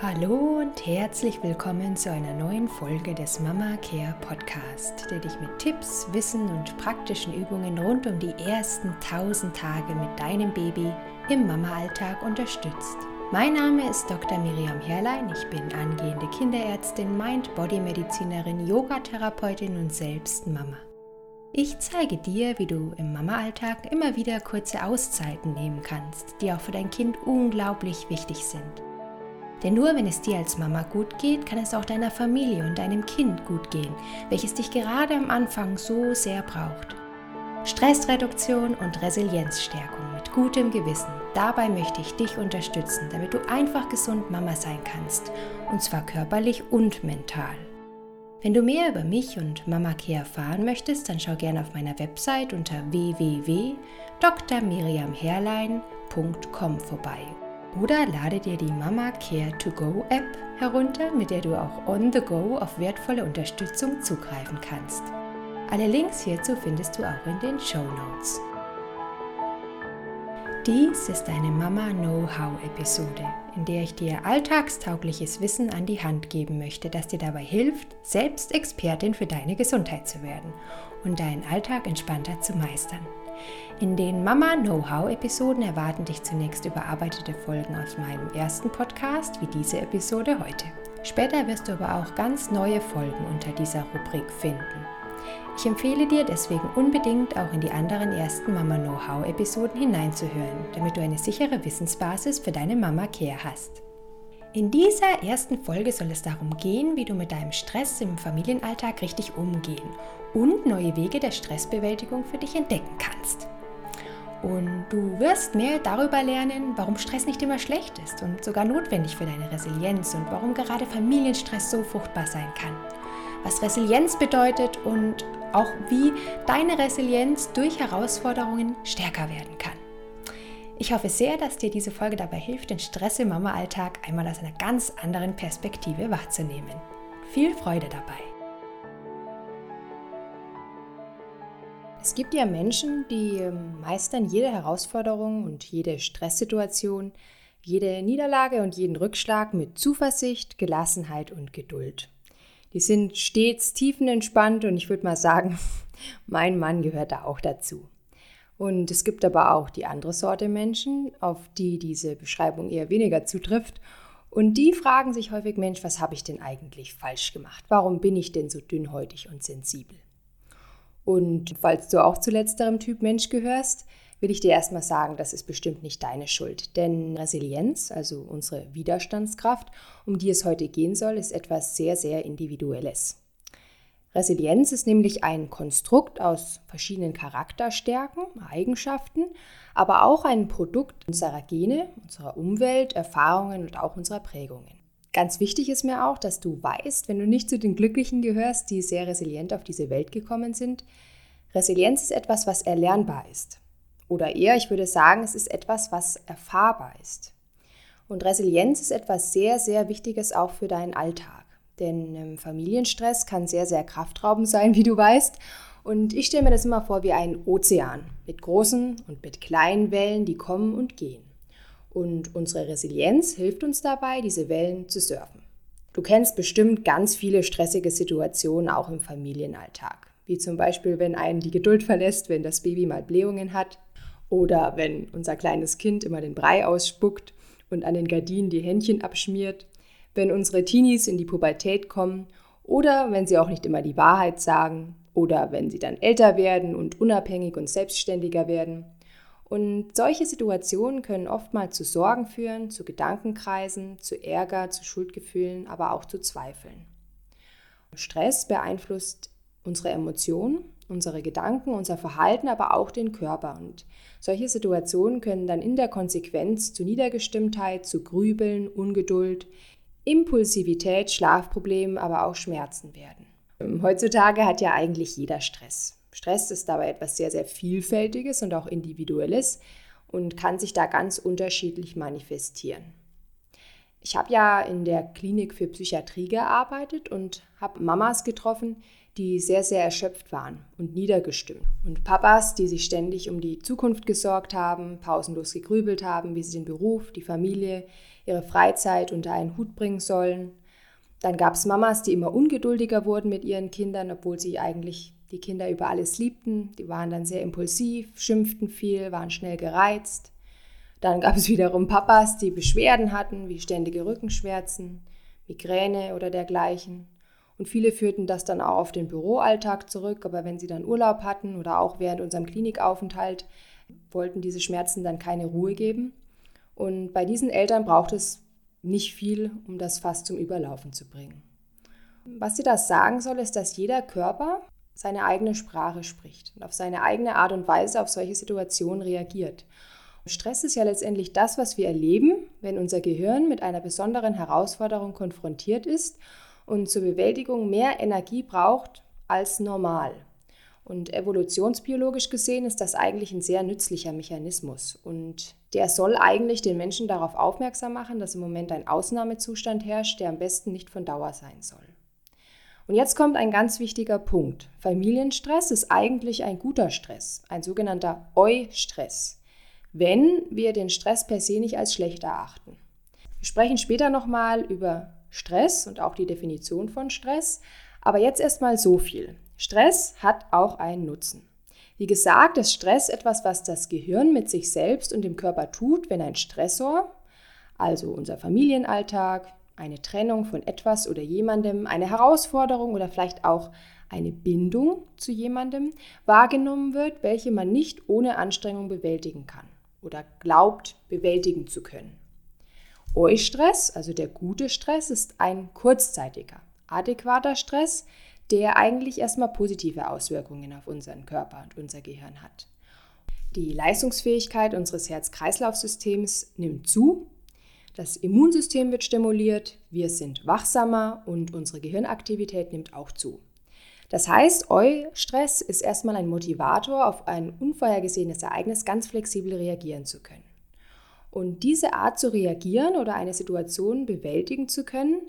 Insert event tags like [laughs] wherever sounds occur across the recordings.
Hallo und herzlich willkommen zu einer neuen Folge des Mama Care Podcast, der dich mit Tipps, Wissen und praktischen Übungen rund um die ersten 1000 Tage mit deinem Baby im Mama-Alltag unterstützt. Mein Name ist Dr. Miriam Herrlein. Ich bin angehende Kinderärztin, Mind-Body-Medizinerin, Yogatherapeutin und selbst Mama. Ich zeige dir, wie du im Mama-Alltag immer wieder kurze Auszeiten nehmen kannst, die auch für dein Kind unglaublich wichtig sind. Denn nur wenn es dir als Mama gut geht, kann es auch deiner Familie und deinem Kind gut gehen, welches dich gerade am Anfang so sehr braucht. Stressreduktion und Resilienzstärkung mit gutem Gewissen. Dabei möchte ich dich unterstützen, damit du einfach gesund Mama sein kannst, und zwar körperlich und mental. Wenn du mehr über mich und Mama Care erfahren möchtest, dann schau gerne auf meiner Website unter www.drmiriamherlein.com vorbei oder lade dir die Mama Care to Go App herunter, mit der du auch on the go auf wertvolle Unterstützung zugreifen kannst. Alle Links hierzu findest du auch in den Show Notes. Dies ist eine Mama Know-how-Episode, in der ich dir alltagstaugliches Wissen an die Hand geben möchte, das dir dabei hilft, selbst Expertin für deine Gesundheit zu werden und deinen Alltag entspannter zu meistern. In den Mama Know-how-Episoden erwarten dich zunächst überarbeitete Folgen aus meinem ersten Podcast, wie diese Episode heute. Später wirst du aber auch ganz neue Folgen unter dieser Rubrik finden. Ich empfehle dir deswegen unbedingt auch in die anderen ersten Mama Know-how-Episoden hineinzuhören, damit du eine sichere Wissensbasis für deine Mama Care hast. In dieser ersten Folge soll es darum gehen, wie du mit deinem Stress im Familienalltag richtig umgehen und neue Wege der Stressbewältigung für dich entdecken kannst. Und du wirst mehr darüber lernen, warum Stress nicht immer schlecht ist und sogar notwendig für deine Resilienz und warum gerade Familienstress so fruchtbar sein kann. Was Resilienz bedeutet und auch wie deine Resilienz durch Herausforderungen stärker werden kann. Ich hoffe sehr, dass dir diese Folge dabei hilft, den Stress im Mama-Alltag einmal aus einer ganz anderen Perspektive wahrzunehmen. Viel Freude dabei! Es gibt ja Menschen, die ähm, meistern jede Herausforderung und jede Stresssituation, jede Niederlage und jeden Rückschlag mit Zuversicht, Gelassenheit und Geduld. Die sind stets tiefenentspannt und ich würde mal sagen, [laughs] mein Mann gehört da auch dazu. Und es gibt aber auch die andere Sorte Menschen, auf die diese Beschreibung eher weniger zutrifft. Und die fragen sich häufig, Mensch, was habe ich denn eigentlich falsch gemacht? Warum bin ich denn so dünnhäutig und sensibel? Und falls du auch zu letzterem Typ Mensch gehörst, will ich dir erstmal sagen, das ist bestimmt nicht deine Schuld. Denn Resilienz, also unsere Widerstandskraft, um die es heute gehen soll, ist etwas sehr, sehr Individuelles. Resilienz ist nämlich ein Konstrukt aus verschiedenen Charakterstärken, Eigenschaften, aber auch ein Produkt unserer Gene, unserer Umwelt, Erfahrungen und auch unserer Prägungen. Ganz wichtig ist mir auch, dass du weißt, wenn du nicht zu den Glücklichen gehörst, die sehr resilient auf diese Welt gekommen sind, Resilienz ist etwas, was erlernbar ist. Oder eher, ich würde sagen, es ist etwas, was erfahrbar ist. Und Resilienz ist etwas sehr, sehr Wichtiges auch für deinen Alltag. Denn ähm, Familienstress kann sehr, sehr kraftraubend sein, [laughs] wie du weißt. Und ich stelle mir das immer vor wie ein Ozean mit großen und mit kleinen Wellen, die kommen und gehen. Und unsere Resilienz hilft uns dabei, diese Wellen zu surfen. Du kennst bestimmt ganz viele stressige Situationen auch im Familienalltag. Wie zum Beispiel, wenn einen die Geduld verlässt, wenn das Baby mal Blähungen hat. Oder wenn unser kleines Kind immer den Brei ausspuckt und an den Gardinen die Händchen abschmiert wenn unsere Teenies in die Pubertät kommen oder wenn sie auch nicht immer die Wahrheit sagen oder wenn sie dann älter werden und unabhängig und selbstständiger werden. Und solche Situationen können oftmals zu Sorgen führen, zu Gedankenkreisen, zu Ärger, zu Schuldgefühlen, aber auch zu Zweifeln. Stress beeinflusst unsere Emotionen, unsere Gedanken, unser Verhalten, aber auch den Körper. Und solche Situationen können dann in der Konsequenz zu Niedergestimmtheit, zu Grübeln, Ungeduld, Impulsivität, Schlafproblemen, aber auch Schmerzen werden. Heutzutage hat ja eigentlich jeder Stress. Stress ist dabei etwas sehr, sehr Vielfältiges und auch Individuelles und kann sich da ganz unterschiedlich manifestieren. Ich habe ja in der Klinik für Psychiatrie gearbeitet und habe Mamas getroffen, die sehr, sehr erschöpft waren und niedergestimmt. Und Papas, die sich ständig um die Zukunft gesorgt haben, pausenlos gegrübelt haben, wie sie den Beruf, die Familie, ihre Freizeit unter einen Hut bringen sollen. Dann gab es Mamas, die immer ungeduldiger wurden mit ihren Kindern, obwohl sie eigentlich die Kinder über alles liebten. Die waren dann sehr impulsiv, schimpften viel, waren schnell gereizt. Dann gab es [laughs] wiederum Papas, die Beschwerden hatten, wie ständige Rückenschmerzen, Migräne oder dergleichen. Und viele führten das dann auch auf den Büroalltag zurück, aber wenn sie dann Urlaub hatten oder auch während unserem Klinikaufenthalt, wollten diese Schmerzen dann keine Ruhe geben. Und bei diesen Eltern braucht es nicht viel, um das Fass zum Überlaufen zu bringen. Was dir das sagen soll, ist, dass jeder Körper seine eigene Sprache spricht und auf seine eigene Art und Weise auf solche Situationen reagiert. Stress ist ja letztendlich das, was wir erleben, wenn unser Gehirn mit einer besonderen Herausforderung konfrontiert ist und zur Bewältigung mehr Energie braucht als normal. Und evolutionsbiologisch gesehen ist das eigentlich ein sehr nützlicher Mechanismus. Und der soll eigentlich den Menschen darauf aufmerksam machen, dass im Moment ein Ausnahmezustand herrscht, der am besten nicht von Dauer sein soll. Und jetzt kommt ein ganz wichtiger Punkt. Familienstress ist eigentlich ein guter Stress, ein sogenannter Eu-Stress, wenn wir den Stress per se nicht als schlecht erachten. Wir sprechen später nochmal über Stress und auch die Definition von Stress. Aber jetzt erstmal so viel. Stress hat auch einen Nutzen. Wie gesagt, ist Stress etwas, was das Gehirn mit sich selbst und dem Körper tut, wenn ein Stressor, also unser Familienalltag, eine Trennung von etwas oder jemandem, eine Herausforderung oder vielleicht auch eine Bindung zu jemandem wahrgenommen wird, welche man nicht ohne Anstrengung bewältigen kann oder glaubt bewältigen zu können. Eustress, also der gute Stress, ist ein kurzzeitiger, adäquater Stress, der eigentlich erstmal positive Auswirkungen auf unseren Körper und unser Gehirn hat. Die Leistungsfähigkeit unseres Herz-Kreislauf-Systems nimmt zu, das Immunsystem wird stimuliert, wir sind wachsamer und unsere Gehirnaktivität nimmt auch zu. Das heißt, Eustress ist erstmal ein Motivator, auf ein unvorhergesehenes Ereignis ganz flexibel reagieren zu können. Und diese Art zu reagieren oder eine Situation bewältigen zu können,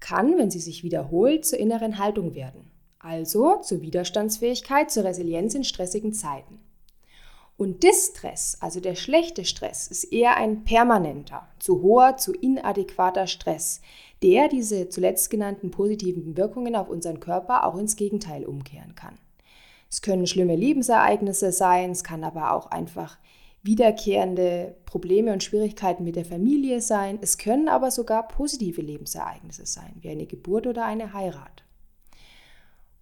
kann, wenn sie sich wiederholt, zur inneren Haltung werden. Also zur Widerstandsfähigkeit, zur Resilienz in stressigen Zeiten. Und Distress, also der schlechte Stress, ist eher ein permanenter, zu hoher, zu inadäquater Stress, der diese zuletzt genannten positiven Wirkungen auf unseren Körper auch ins Gegenteil umkehren kann. Es können schlimme Lebensereignisse sein, es kann aber auch einfach wiederkehrende Probleme und Schwierigkeiten mit der Familie sein. Es können aber sogar positive Lebensereignisse sein, wie eine Geburt oder eine Heirat.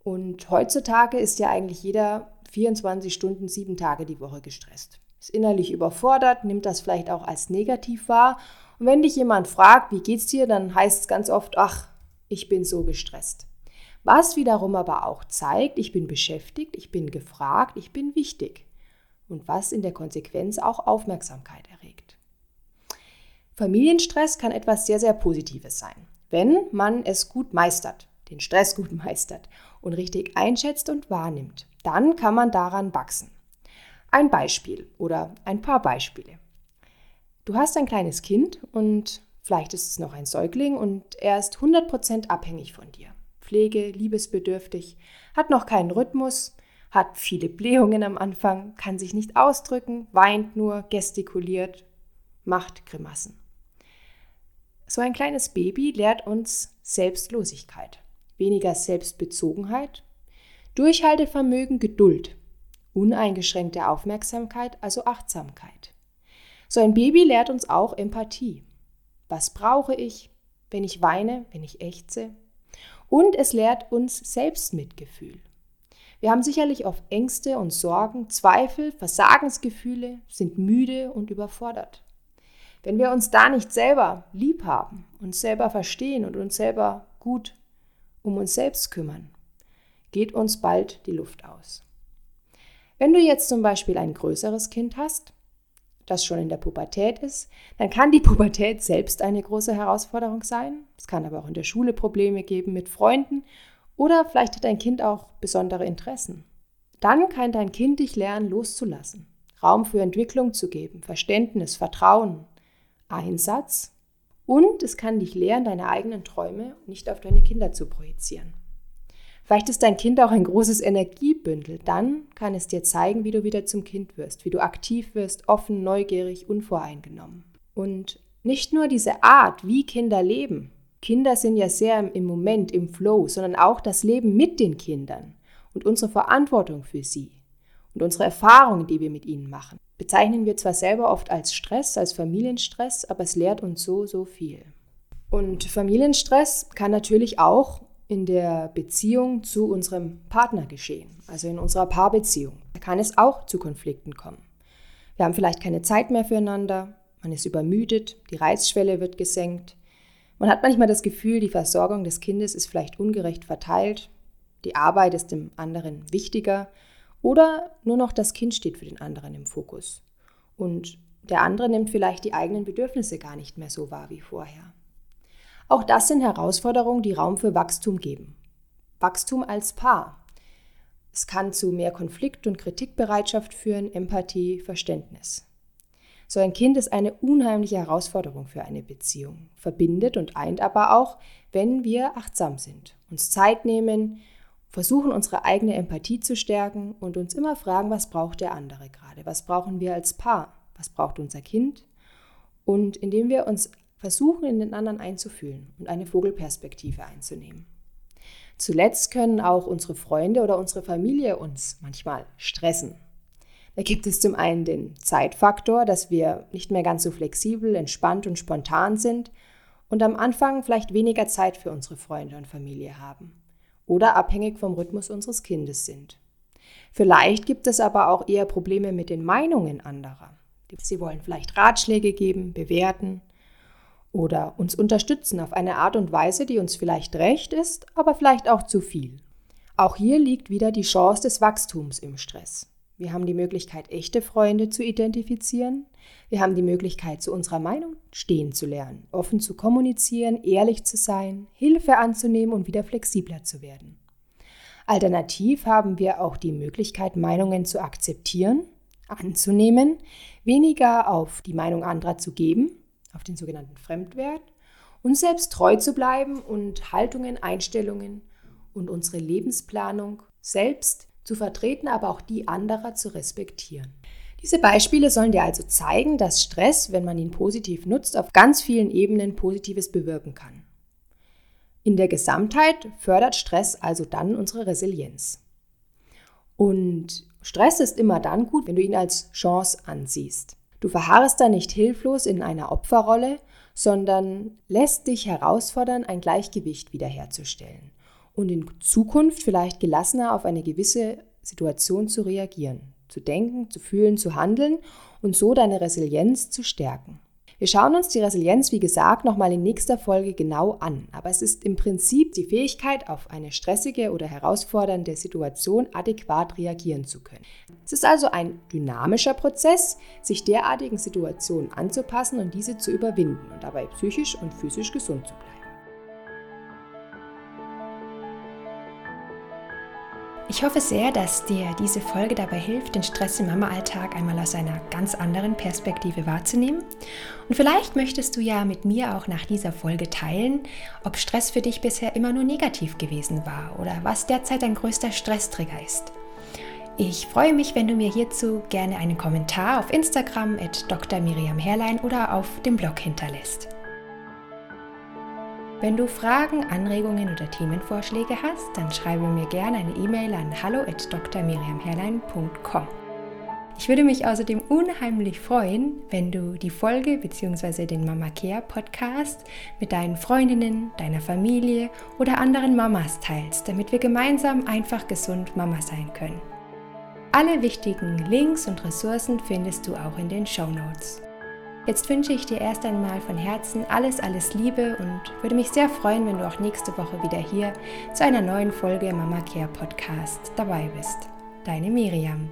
Und heutzutage ist ja eigentlich jeder 24 Stunden, sieben Tage die Woche gestresst. Ist innerlich überfordert, nimmt das vielleicht auch als negativ wahr. Und wenn dich jemand fragt, wie geht's dir, dann heißt es ganz oft, ach, ich bin so gestresst. Was wiederum aber auch zeigt, ich bin beschäftigt, ich bin gefragt, ich bin wichtig und was in der Konsequenz auch Aufmerksamkeit erregt. Familienstress kann etwas sehr, sehr Positives sein, wenn man es gut meistert, den Stress gut [laughs] meistert und richtig einschätzt und wahrnimmt. Dann kann man daran wachsen. Ein Beispiel oder ein paar Beispiele. Du hast ein kleines Kind und vielleicht ist es noch ein Säugling und er ist 100% abhängig von dir. Pflege, liebesbedürftig, hat noch keinen Rhythmus, hat viele Blähungen am Anfang, kann sich nicht ausdrücken, weint nur, gestikuliert, macht Grimassen. So ein kleines Baby lehrt uns Selbstlosigkeit, weniger Selbstbezogenheit, Durchhaltevermögen, Geduld, uneingeschränkte Aufmerksamkeit, also Achtsamkeit. So ein Baby lehrt uns auch Empathie. Was brauche ich, wenn ich weine, wenn ich ächze? Und es lehrt uns Selbstmitgefühl. Wir haben sicherlich oft Ängste und Sorgen, Zweifel, Versagensgefühle, sind müde und überfordert. Wenn wir uns da nicht selber lieb haben, uns selber verstehen und uns selber gut um uns selbst kümmern, geht uns bald die Luft aus. Wenn du jetzt zum Beispiel ein größeres Kind hast, das schon in der Pubertät ist, dann kann die Pubertät selbst eine große Herausforderung sein. Es kann aber auch in der Schule Probleme geben mit Freunden oder vielleicht hat dein Kind auch besondere Interessen. Dann kann dein Kind dich lernen, loszulassen, Raum für Entwicklung zu geben, Verständnis, Vertrauen, Einsatz und es kann dich lernen, deine eigenen Träume nicht auf deine Kinder zu projizieren. Vielleicht ist dein Kind auch ein großes Energiebündel. Dann kann es dir zeigen, wie du wieder zum Kind wirst, wie du aktiv wirst, offen, neugierig, unvoreingenommen. Und nicht nur diese Art, wie Kinder leben. Kinder sind ja sehr im Moment, im Flow, sondern auch das Leben mit den Kindern und unsere Verantwortung für sie und unsere Erfahrungen, die wir mit ihnen machen. Bezeichnen wir zwar selber oft als Stress, als Familienstress, aber es lehrt uns so, so viel. Und Familienstress kann natürlich auch in der Beziehung zu unserem Partner geschehen, also in unserer Paarbeziehung. Da kann es auch zu Konflikten kommen. Wir haben vielleicht keine Zeit mehr füreinander, man ist übermüdet, die Reizschwelle wird gesenkt. Man hat manchmal das Gefühl, die Versorgung des Kindes ist vielleicht ungerecht verteilt, die Arbeit ist dem anderen wichtiger oder nur noch das Kind steht für den anderen im Fokus. Und der andere nimmt vielleicht die eigenen Bedürfnisse gar nicht mehr so wahr wie vorher. Auch das sind Herausforderungen, die Raum für Wachstum geben. Wachstum als Paar. Es kann zu mehr Konflikt- und Kritikbereitschaft führen, Empathie, Verständnis. So ein Kind ist eine unheimliche Herausforderung für eine Beziehung, verbindet und eint aber auch, wenn wir achtsam sind, uns Zeit nehmen, versuchen unsere eigene Empathie zu stärken und uns immer fragen, was braucht der andere gerade, was brauchen wir als Paar, was braucht unser Kind und indem wir uns versuchen, in den anderen einzufühlen und eine Vogelperspektive einzunehmen. Zuletzt können auch unsere Freunde oder unsere Familie uns manchmal stressen. Da gibt es zum einen den Zeitfaktor, dass wir nicht mehr ganz so flexibel, entspannt und spontan sind und am Anfang vielleicht weniger Zeit für unsere Freunde und Familie haben oder abhängig vom Rhythmus unseres Kindes sind. Vielleicht gibt es aber auch eher Probleme mit den Meinungen anderer. Sie wollen vielleicht Ratschläge geben, bewerten oder uns unterstützen auf eine Art und Weise, die uns vielleicht recht ist, aber vielleicht auch zu viel. Auch hier liegt wieder die Chance des Wachstums im Stress. Wir haben die Möglichkeit, echte Freunde zu identifizieren. Wir haben die Möglichkeit, zu unserer Meinung stehen zu lernen, offen zu kommunizieren, ehrlich zu sein, Hilfe anzunehmen und wieder flexibler zu werden. Alternativ haben wir auch die Möglichkeit, Meinungen zu akzeptieren, anzunehmen, weniger auf die Meinung anderer zu geben auf den sogenannten Fremdwert, uns selbst treu zu bleiben und Haltungen, Einstellungen und unsere Lebensplanung selbst zu vertreten, aber auch die anderer zu respektieren. Diese Beispiele sollen dir also zeigen, dass Stress, wenn man ihn positiv nutzt, auf ganz vielen Ebenen Positives bewirken kann. In der Gesamtheit fördert Stress also dann unsere Resilienz. Und Stress ist immer dann gut, wenn du ihn als Chance ansiehst. Du verharrst da nicht hilflos in einer Opferrolle, sondern lässt dich herausfordern, ein Gleichgewicht wiederherzustellen und in Zukunft vielleicht gelassener auf eine gewisse Situation zu reagieren, zu denken, zu fühlen, zu handeln und so deine Resilienz zu stärken. Wir schauen uns die Resilienz, wie gesagt, nochmal in nächster Folge genau an. Aber es ist im Prinzip die Fähigkeit, auf eine stressige oder herausfordernde Situation adäquat reagieren zu können. Es ist also ein dynamischer Prozess, sich derartigen Situationen anzupassen und diese zu überwinden und dabei psychisch und physisch gesund zu bleiben. Ich hoffe sehr, dass dir diese Folge dabei hilft, den Stress im Mama-Alltag einmal aus einer ganz anderen Perspektive wahrzunehmen. Und vielleicht möchtest du ja mit mir auch nach dieser Folge teilen, ob Stress für dich bisher immer nur negativ gewesen war oder was derzeit dein größter Stresstrigger ist. Ich freue mich, wenn du mir hierzu gerne einen Kommentar auf Instagram at Dr. Miriam Herrlein oder auf dem Blog hinterlässt. Wenn du Fragen, Anregungen oder Themenvorschläge hast, dann schreibe mir gerne eine E-Mail an hallo@drmiriamherlein.com. Ich würde mich außerdem unheimlich freuen, wenn du die Folge bzw. den Mama Care Podcast mit deinen Freundinnen, deiner Familie oder anderen Mamas teilst, damit wir gemeinsam einfach gesund Mama sein können. Alle wichtigen Links und Ressourcen findest du auch in den Show Notes. Jetzt wünsche ich dir erst einmal von Herzen alles, alles Liebe und würde mich sehr freuen, wenn du auch nächste Woche wieder hier zu einer neuen Folge Mama Care Podcast dabei bist. Deine Miriam.